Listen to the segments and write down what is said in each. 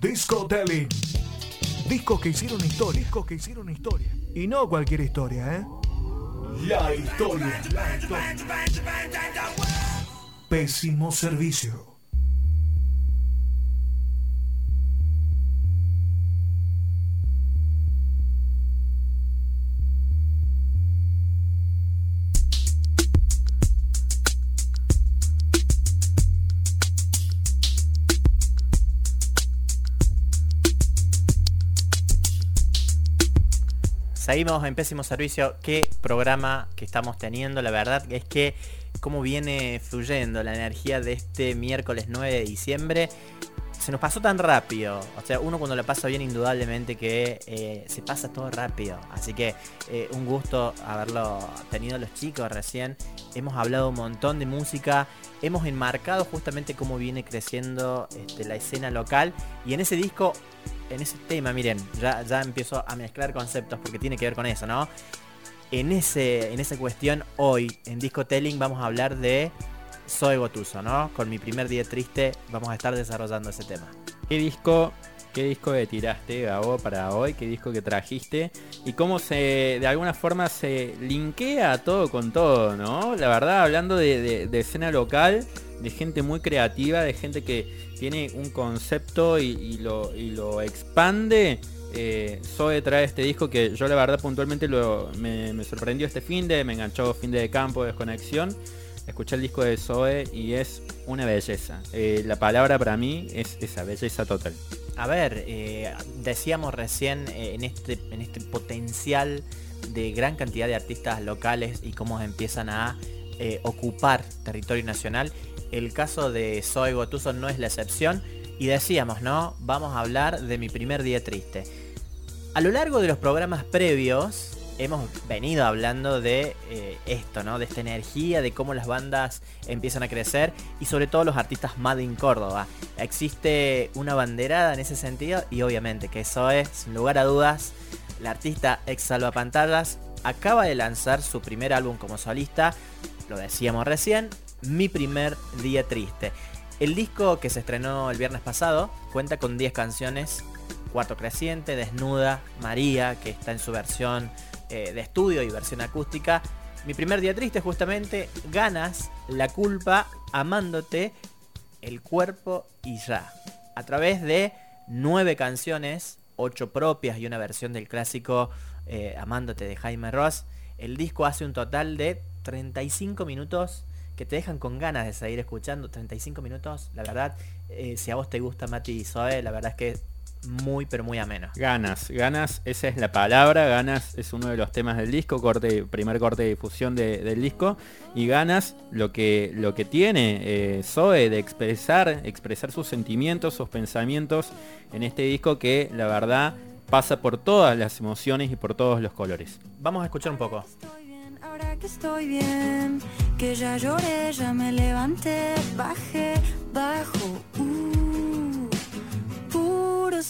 Disco Telling. Discos que hicieron historia. Discos que hicieron historia. Y no cualquier historia, ¿eh? La historia. La historia. Pésimo servicio. Seguimos en pésimo servicio. Qué programa que estamos teniendo. La verdad es que cómo viene fluyendo la energía de este miércoles 9 de diciembre. Se nos pasó tan rápido. O sea, uno cuando lo pasa bien, indudablemente que eh, se pasa todo rápido. Así que eh, un gusto haberlo tenido los chicos recién. Hemos hablado un montón de música. Hemos enmarcado justamente cómo viene creciendo este, la escena local. Y en ese disco en ese tema, miren, ya, ya empiezo a mezclar conceptos porque tiene que ver con eso, ¿no? En, ese, en esa cuestión, hoy en Disco Telling vamos a hablar de Soy Gotuso, ¿no? Con mi primer día triste vamos a estar desarrollando ese tema. ¿Qué disco, qué disco que tiraste, Gabo, para hoy? ¿Qué disco que trajiste? Y cómo se, de alguna forma, se linkea todo con todo, ¿no? La verdad, hablando de, escena local, de gente muy creativa, de gente que tiene un concepto y, lo, lo, expande. Eh, Zoe trae este disco que yo la verdad puntualmente lo, me, sorprendió este fin de, me enganchó fin de campo, desconexión. Escuché el disco de Zoe y es una belleza. Eh, la palabra para mí es esa belleza total. A ver, eh, decíamos recién en, este, en este potencial de gran cantidad de artistas locales y cómo empiezan a ocupar territorio nacional el caso de Zoe Gotuso no es la excepción. Y decíamos, ¿no? Vamos a hablar de mi primer día triste. A lo largo de los programas previos hemos venido hablando de eh, esto, ¿no? De esta energía, de cómo las bandas empiezan a crecer y sobre todo los artistas Made in Córdoba. Existe una banderada en ese sentido y obviamente que eso es, sin lugar a dudas, la artista ex Pantallas acaba de lanzar su primer álbum como solista, lo decíamos recién, mi primer día triste. El disco que se estrenó el viernes pasado cuenta con 10 canciones. Cuarto Creciente, Desnuda, María, que está en su versión eh, de estudio y versión acústica. Mi primer día triste justamente, Ganas, La culpa, Amándote, El cuerpo y ya. A través de 9 canciones, 8 propias y una versión del clásico eh, Amándote de Jaime Ross. El disco hace un total de 35 minutos que te dejan con ganas de seguir escuchando 35 minutos. La verdad, eh, si a vos te gusta Mati y Zoe, la verdad es que muy, pero muy ameno. Ganas, ganas, esa es la palabra. Ganas es uno de los temas del disco, corte, primer corte de difusión del disco. Y ganas, lo que, lo que tiene eh, Zoe de expresar, expresar sus sentimientos, sus pensamientos en este disco que la verdad pasa por todas las emociones y por todos los colores. Vamos a escuchar un poco que estoy bien, que ya lloré, ya me levanté, bajé, bajo, uh,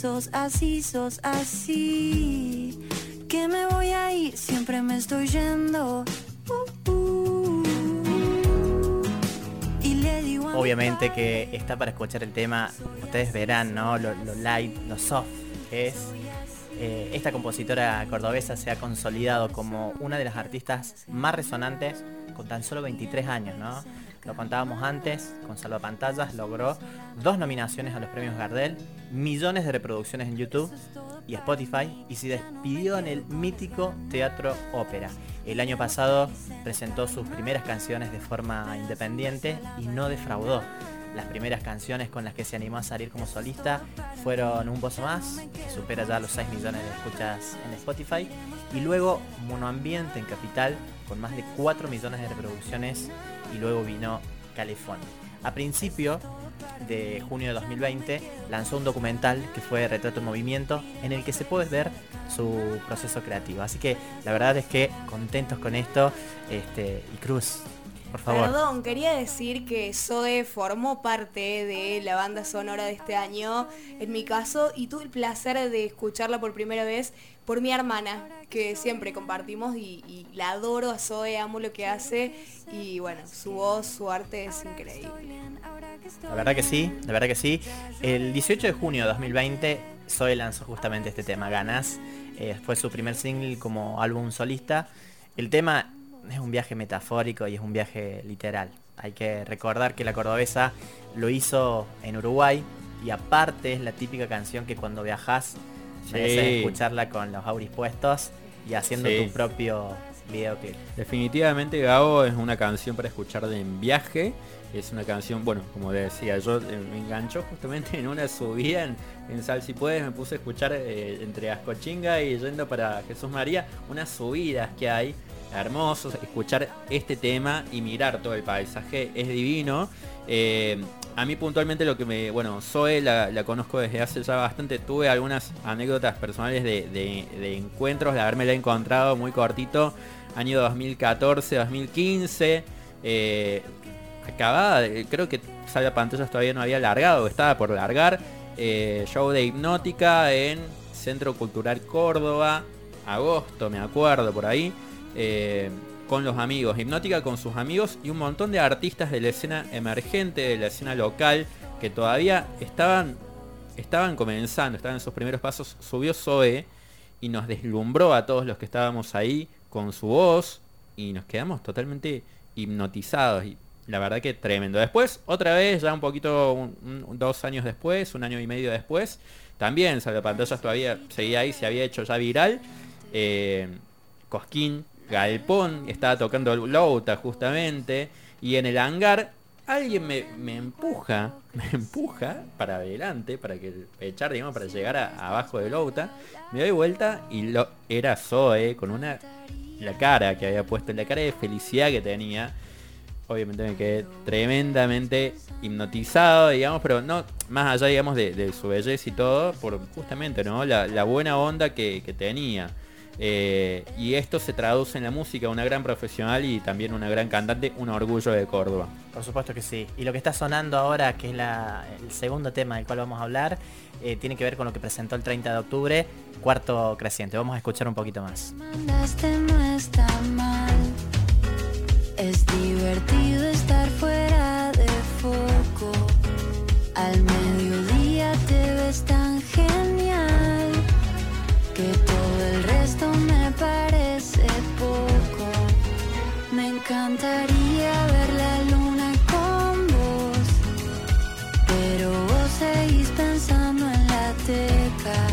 Sos así, sos así. Que me voy a ir, siempre me estoy yendo. Uh, uh. Y le digo Obviamente que está para escuchar el tema, ustedes verán, ¿no? Lo, light, lo soft es. Eh, esta compositora cordobesa se ha consolidado como una de las artistas más resonantes con tan solo 23 años, ¿no? Lo contábamos antes, con Pantallas logró dos nominaciones a los premios Gardel, millones de reproducciones en YouTube y Spotify y se despidió en el mítico Teatro Ópera. El año pasado presentó sus primeras canciones de forma independiente y no defraudó. Las primeras canciones con las que se animó a salir como solista fueron Un Pozo Más, que supera ya los 6 millones de escuchas en Spotify, y luego Monoambiente en Capital, con más de 4 millones de reproducciones, y luego vino California. A principio de junio de 2020 lanzó un documental que fue Retrato en Movimiento, en el que se puede ver su proceso creativo. Así que la verdad es que contentos con esto. Este, y Cruz, por favor. Perdón, quería decir que Zoe formó parte de la banda sonora de este año, en mi caso, y tuve el placer de escucharla por primera vez por mi hermana, que siempre compartimos y, la adoro a Zoe, amo lo que hace y bueno, su voz, su arte es increíble. La verdad que sí, la verdad que sí. El 18 de junio de 2020 Zoe lanzó justamente este tema, Ganas. Eh, fue su primer single como álbum solista. El tema es un viaje metafórico y es un viaje literal. Hay que recordar que la cordobesa lo hizo en Uruguay y aparte es la típica canción que cuando viajas mereces escucharla con los auris puestos y haciendo tu propio videoclip. Definitivamente Gabo es una canción para escuchar en viaje. Es una canción, bueno, como decía, yo eh, me enganchó justamente en una subida en, en Sal si puedes, me puse a escuchar eh, entre Ascochinga y yendo para Jesús María, unas subidas que hay hermosos, escuchar este tema y mirar todo el paisaje es divino. Eh, a mí puntualmente lo que me, bueno, Zoe la, conozco desde hace ya bastante, tuve algunas anécdotas personales de, de encuentros, de haberme la encontrado muy cortito, año 2014, 2015, eh, acabada, creo que Salva Pantallas todavía no había largado, estaba por largar, eh, show de hipnótica en Centro Cultural Córdoba, agosto, me acuerdo por ahí. Eh, con los amigos, Hipnótica con sus amigos y un montón de artistas de la escena emergente, de la escena local, que todavía estaban, estaban comenzando, estaban en sus primeros pasos. Subió Zoe y nos deslumbró a todos los que estábamos ahí con su voz y nos quedamos totalmente hipnotizados. Y la verdad que tremendo. Después, otra vez, ya un poquito, dos años después, un año y medio después, también salió pantallas todavía, seguía ahí, se había hecho ya viral. Eh, Cosquín Galpón, estaba tocando Louta justamente, y en el hangar alguien me, empuja, me empuja para adelante, para que echar, digamos, para llegar abajo de Louta. Me doy vuelta y lo, era Zoe con una la cara que había puesto, la cara de felicidad que tenía. Obviamente me quedé tremendamente hipnotizado, digamos, pero no, más allá, digamos, de, su belleza y todo, por justamente, ¿no? La, buena onda que tenía. Eh, y esto se traduce en la música, una gran profesional y también una gran cantante, un orgullo de Córdoba. Por supuesto que sí. Y lo que está sonando ahora, que es el segundo tema del cual vamos a hablar, eh, tiene que ver con lo que presentó el 30 de octubre, cuarto creciente. Vamos a escuchar un poquito más. Es divertido estar fuera de foco. Al mediodía te ves tan genial encantaría ver la luna con vos, pero vos seguís pensando en la teca.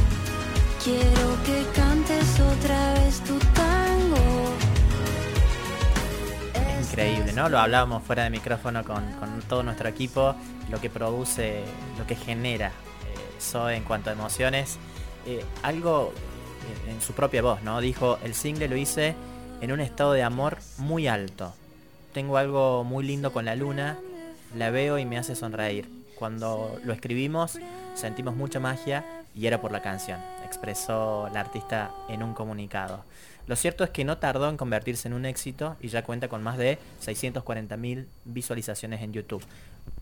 Quiero que cantes otra vez tu tango. Increíble, ¿no? Lo hablábamos fuera de micrófono con, todo nuestro equipo, lo que produce, lo que genera eh, en cuanto a emociones. Eh, algo en su propia voz, ¿no? Dijo, el single lo hice en un estado de amor muy alto. Tengo algo muy lindo con la luna, la veo y me hace sonreír. Cuando lo escribimos sentimos mucha magia y era por la canción, expresó la artista en un comunicado. Lo cierto es que no tardó en convertirse en un éxito y ya cuenta con más de 640.000 visualizaciones en YouTube.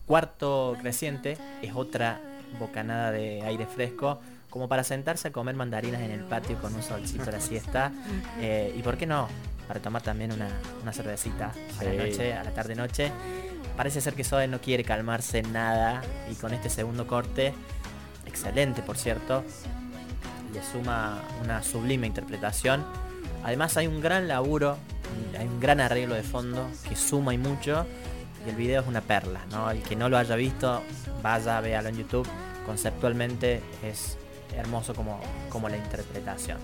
Cuarto creciente es otra bocanada de aire fresco como para sentarse a comer mandarinas en el patio con un solcito a la siesta. Eh, y por qué no, para tomar también una, cervecita a la noche, a la tarde-noche. Parece ser que Zoe no quiere calmarse nada y con este segundo corte, excelente por cierto, le suma una sublime interpretación. Además hay un gran laburo, hay un gran arreglo de fondo que suma y mucho y el video es una perla, ¿no? El que no lo haya visto, vaya, véalo en YouTube. Conceptualmente es hermoso como, como la interpretación.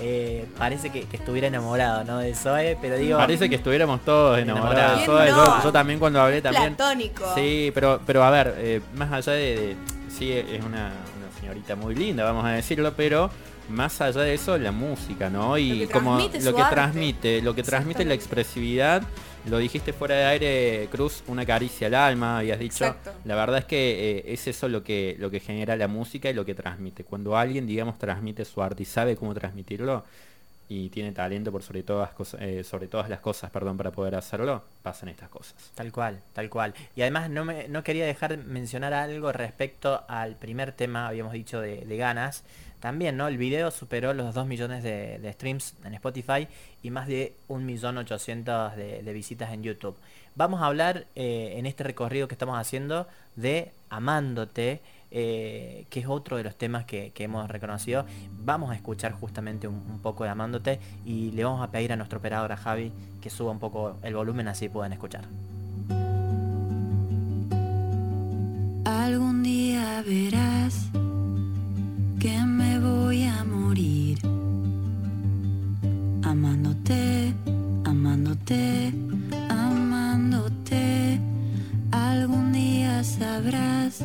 Eh, parece que, estuviera enamorado, ¿no? De Zoe, pero digo. Parece que estuviéramos todos enamorados de Zoe. Yo, también cuando hablé también. Platónico. Sí, pero, pero a ver, eh, más allá de, sí, es una, señorita muy linda, vamos a decirlo, pero más allá de eso, la música, ¿no? Y como lo que transmite, lo que transmite la expresividad lo dijiste fuera de aire, Cruz, una caricia al alma, habías dicho. La verdad es que eh, es eso lo que, lo que genera la música y lo que transmite. Cuando alguien, digamos, transmite su arte y sabe cómo transmitirlo y tiene talento por sobre todas, eh, sobre todas las cosas, perdón, para poder hacerlo, pasan estas cosas. Tal cual, tal cual. Y además no, me, no quería dejar de mencionar algo respecto al primer tema, habíamos dicho, de, de ganas también, ¿no? El video superó los 2 millones de, streams en Spotify y más de 1.800.000 de, de visitas en YouTube. Vamos a hablar eh, en este recorrido que estamos haciendo de Amándote, eh, que es otro de los temas que, hemos reconocido. Vamos a escuchar justamente un, poco de Amándote y le vamos a pedir a nuestro operador, a Javi, que suba un poco el volumen así pueden escuchar. Algún día verás que me voy a morir. Amándote, amándote, amándote. Algún día sabrás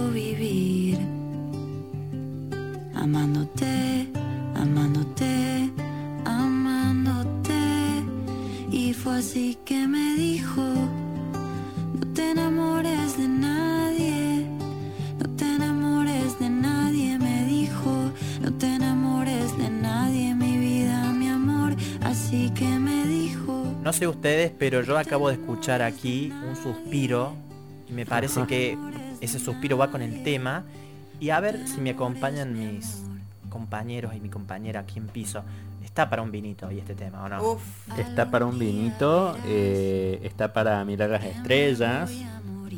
me dijo, no te enamores de nadie, no te enamores de nadie, me dijo, no te enamores de nadie, mi vida, mi amor, así que me no sé ustedes, pero yo acabo de escuchar aquí un suspiro y me parece que ese suspiro va con el tema. Y a ver si me acompañan mis compañeros y mi compañera aquí en piso. Está para un vinito y este tema, ¿o no? Está para un vinito, eh, está para mirar las estrellas.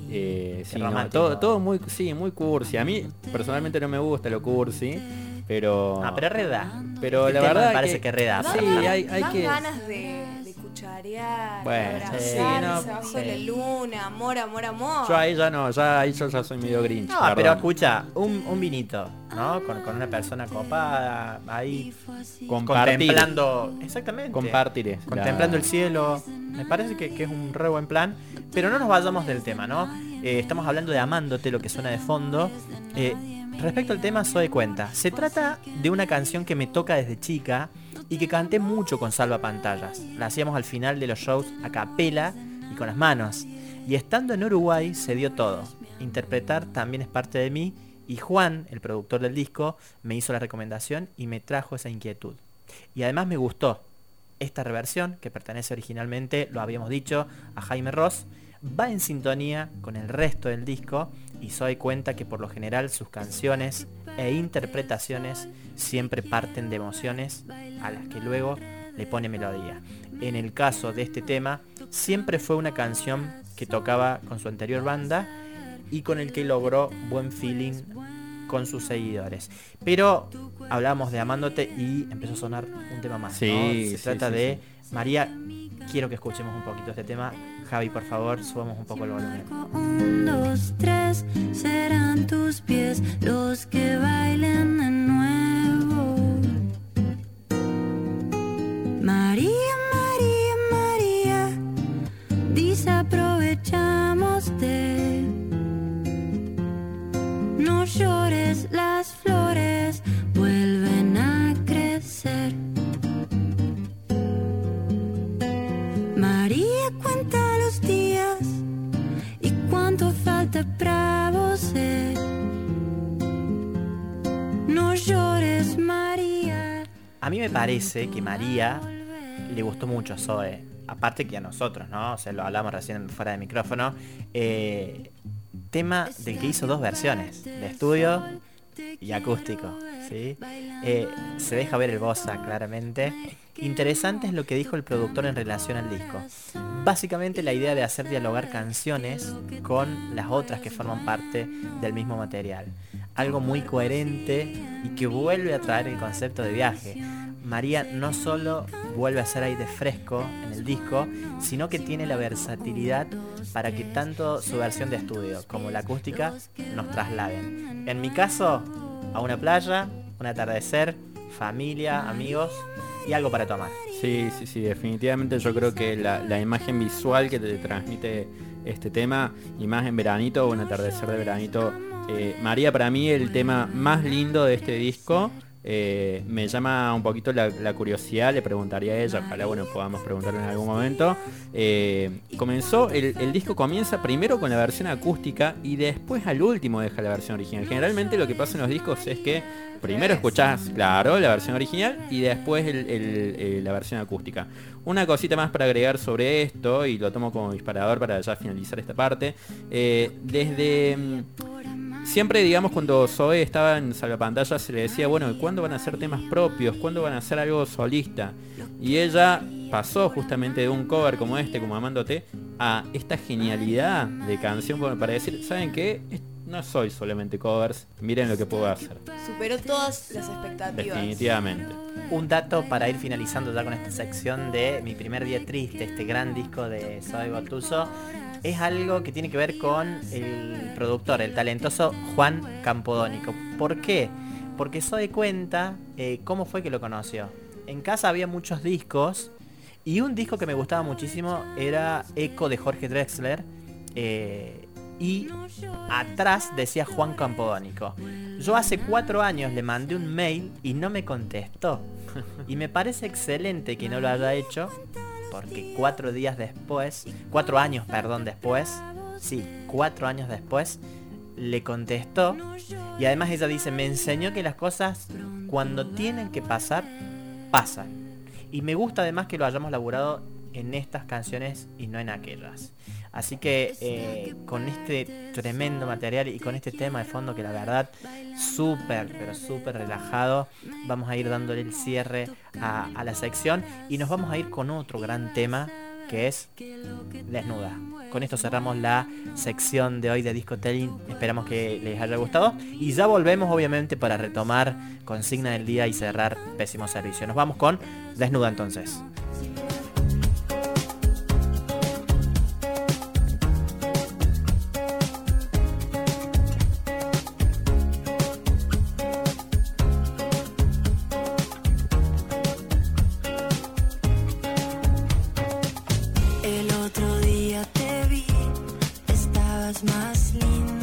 Eh, todo, todo muy, sí, muy cursi. A mí personalmente no me gusta lo cursi, pero. Ah, pero reda. Pero la verdad me parece que, reda. sí, hay, hay que. ganas de bueno, sí, no, la luna, amor, amor, amor. Yo ahí ya no, ya ahí yo ya soy medio grinch. No, pero escucha, un, un vinito, ¿no? Con, con, una persona copada, ahí contemplando. Exactamente. Compartir. Contemplando el cielo. Me parece que, que, es un re buen plan. Pero no nos vayamos del tema, ¿no? Eh, estamos hablando de Amándote, lo que suena de fondo. Eh, respecto al tema, soy cuenta. Se trata de una canción que me toca desde chica y que canté mucho con Salva Pantallas. La hacíamos al final de los shows a capela y con las manos. Y estando en Uruguay se dio todo. Interpretar también es parte de mí y Juan, el productor del disco, me hizo la recomendación y me trajo esa inquietud. Y además me gustó. Esta reversión, que pertenece originalmente, lo habíamos dicho, a Jaime Ross, va en sintonía con el resto del disco y soy cuenta que por lo general sus canciones e interpretaciones siempre parten de emociones a las que luego le pone melodía. En el caso de este tema, siempre fue una canción que tocaba con su anterior banda y con el que logró buen feeling con sus seguidores. Pero hablamos de Amándote y empezó a sonar un tema más. Se trata de María. Quiero que escuchemos un poquito este tema Javi, por favor, subamos un poco el volumen. Los que A mí me parece que María le gustó mucho a Zoe. Aparte que a nosotros, ¿no? O sea, lo hablamos recién fuera de micrófono. Eh, tema del que hizo dos versiones, de estudio y acústico. ¿sí? Eh, se deja ver el bossa claramente. Interesante es lo que dijo el productor en relación al disco. Básicamente la idea de hacer dialogar canciones con las otras que forman parte del mismo material. Algo muy coherente y que vuelve a traer el concepto de viaje. María no solo vuelve a ser aire fresco en el disco, sino que tiene la versatilidad para que tanto su versión de estudio como la acústica nos trasladen. En mi caso, a una playa, un atardecer, familia, amigos y algo para tomar. Sí, sí, sí, definitivamente yo creo que la, imagen visual que te transmite este tema, y más en veranito, un atardecer de veranito, eh, María para mí el tema más lindo de este disco eh, me llama un poquito la, curiosidad, le preguntaría a ella, ojalá bueno podamos preguntarle en algún momento. Eh, comenzó, el, disco comienza primero con la versión acústica y después al último deja la versión original. Generalmente lo que pasa en los discos es que primero escuchás, claro, la versión original y después la versión acústica. Una cosita más para agregar sobre esto, y lo tomo como disparador para ya finalizar esta parte. desde mm, siempre, digamos, cuando Zoe estaba en Salvapantalla se le decía, bueno, ¿cuándo van a hacer temas propios? ¿Cuándo van a hacer algo solista? Y ella pasó justamente de un cover como este, como Amándote, a esta genialidad de canción para decir, ¿saben qué? No soy solamente covers, miren lo que puedo hacer. Superó todas las expectativas. Definitivamente. Un dato para ir finalizando ya con esta sección de Mi primer día triste, este gran disco de Zoe Gotuso es algo que tiene que ver con el productor, el talentoso Juan Campodónico. ¿Por qué? Porque de cuenta eh, cómo fue que lo conoció. En casa había muchos discos y un disco que me gustaba muchísimo era Eco de Jorge Drexler. Eh, y atrás decía Juan Campodónico. Yo hace cuatro años le mandé un mail y no me contestó. Y me parece excelente que no lo haya hecho porque cuatro días después, cuatro años, perdón, después, sí, cuatro años después, le contestó y además ella dice, me enseñó que las cosas cuando tienen que pasar, pasan. Y me gusta además que lo hayamos laburado en estas canciones y no en aquellas. Así que eh, con este tremendo material y con este tema de fondo que la verdad súper, pero súper relajado, vamos a ir dándole el cierre a, la sección y nos vamos a ir con otro gran tema que es Desnuda. Con esto cerramos la sección de hoy de Discotelling. Esperamos que les haya gustado. Y ya volvemos obviamente para retomar consigna del día y cerrar pésimo servicio. Nos vamos con Desnuda entonces. Vaseline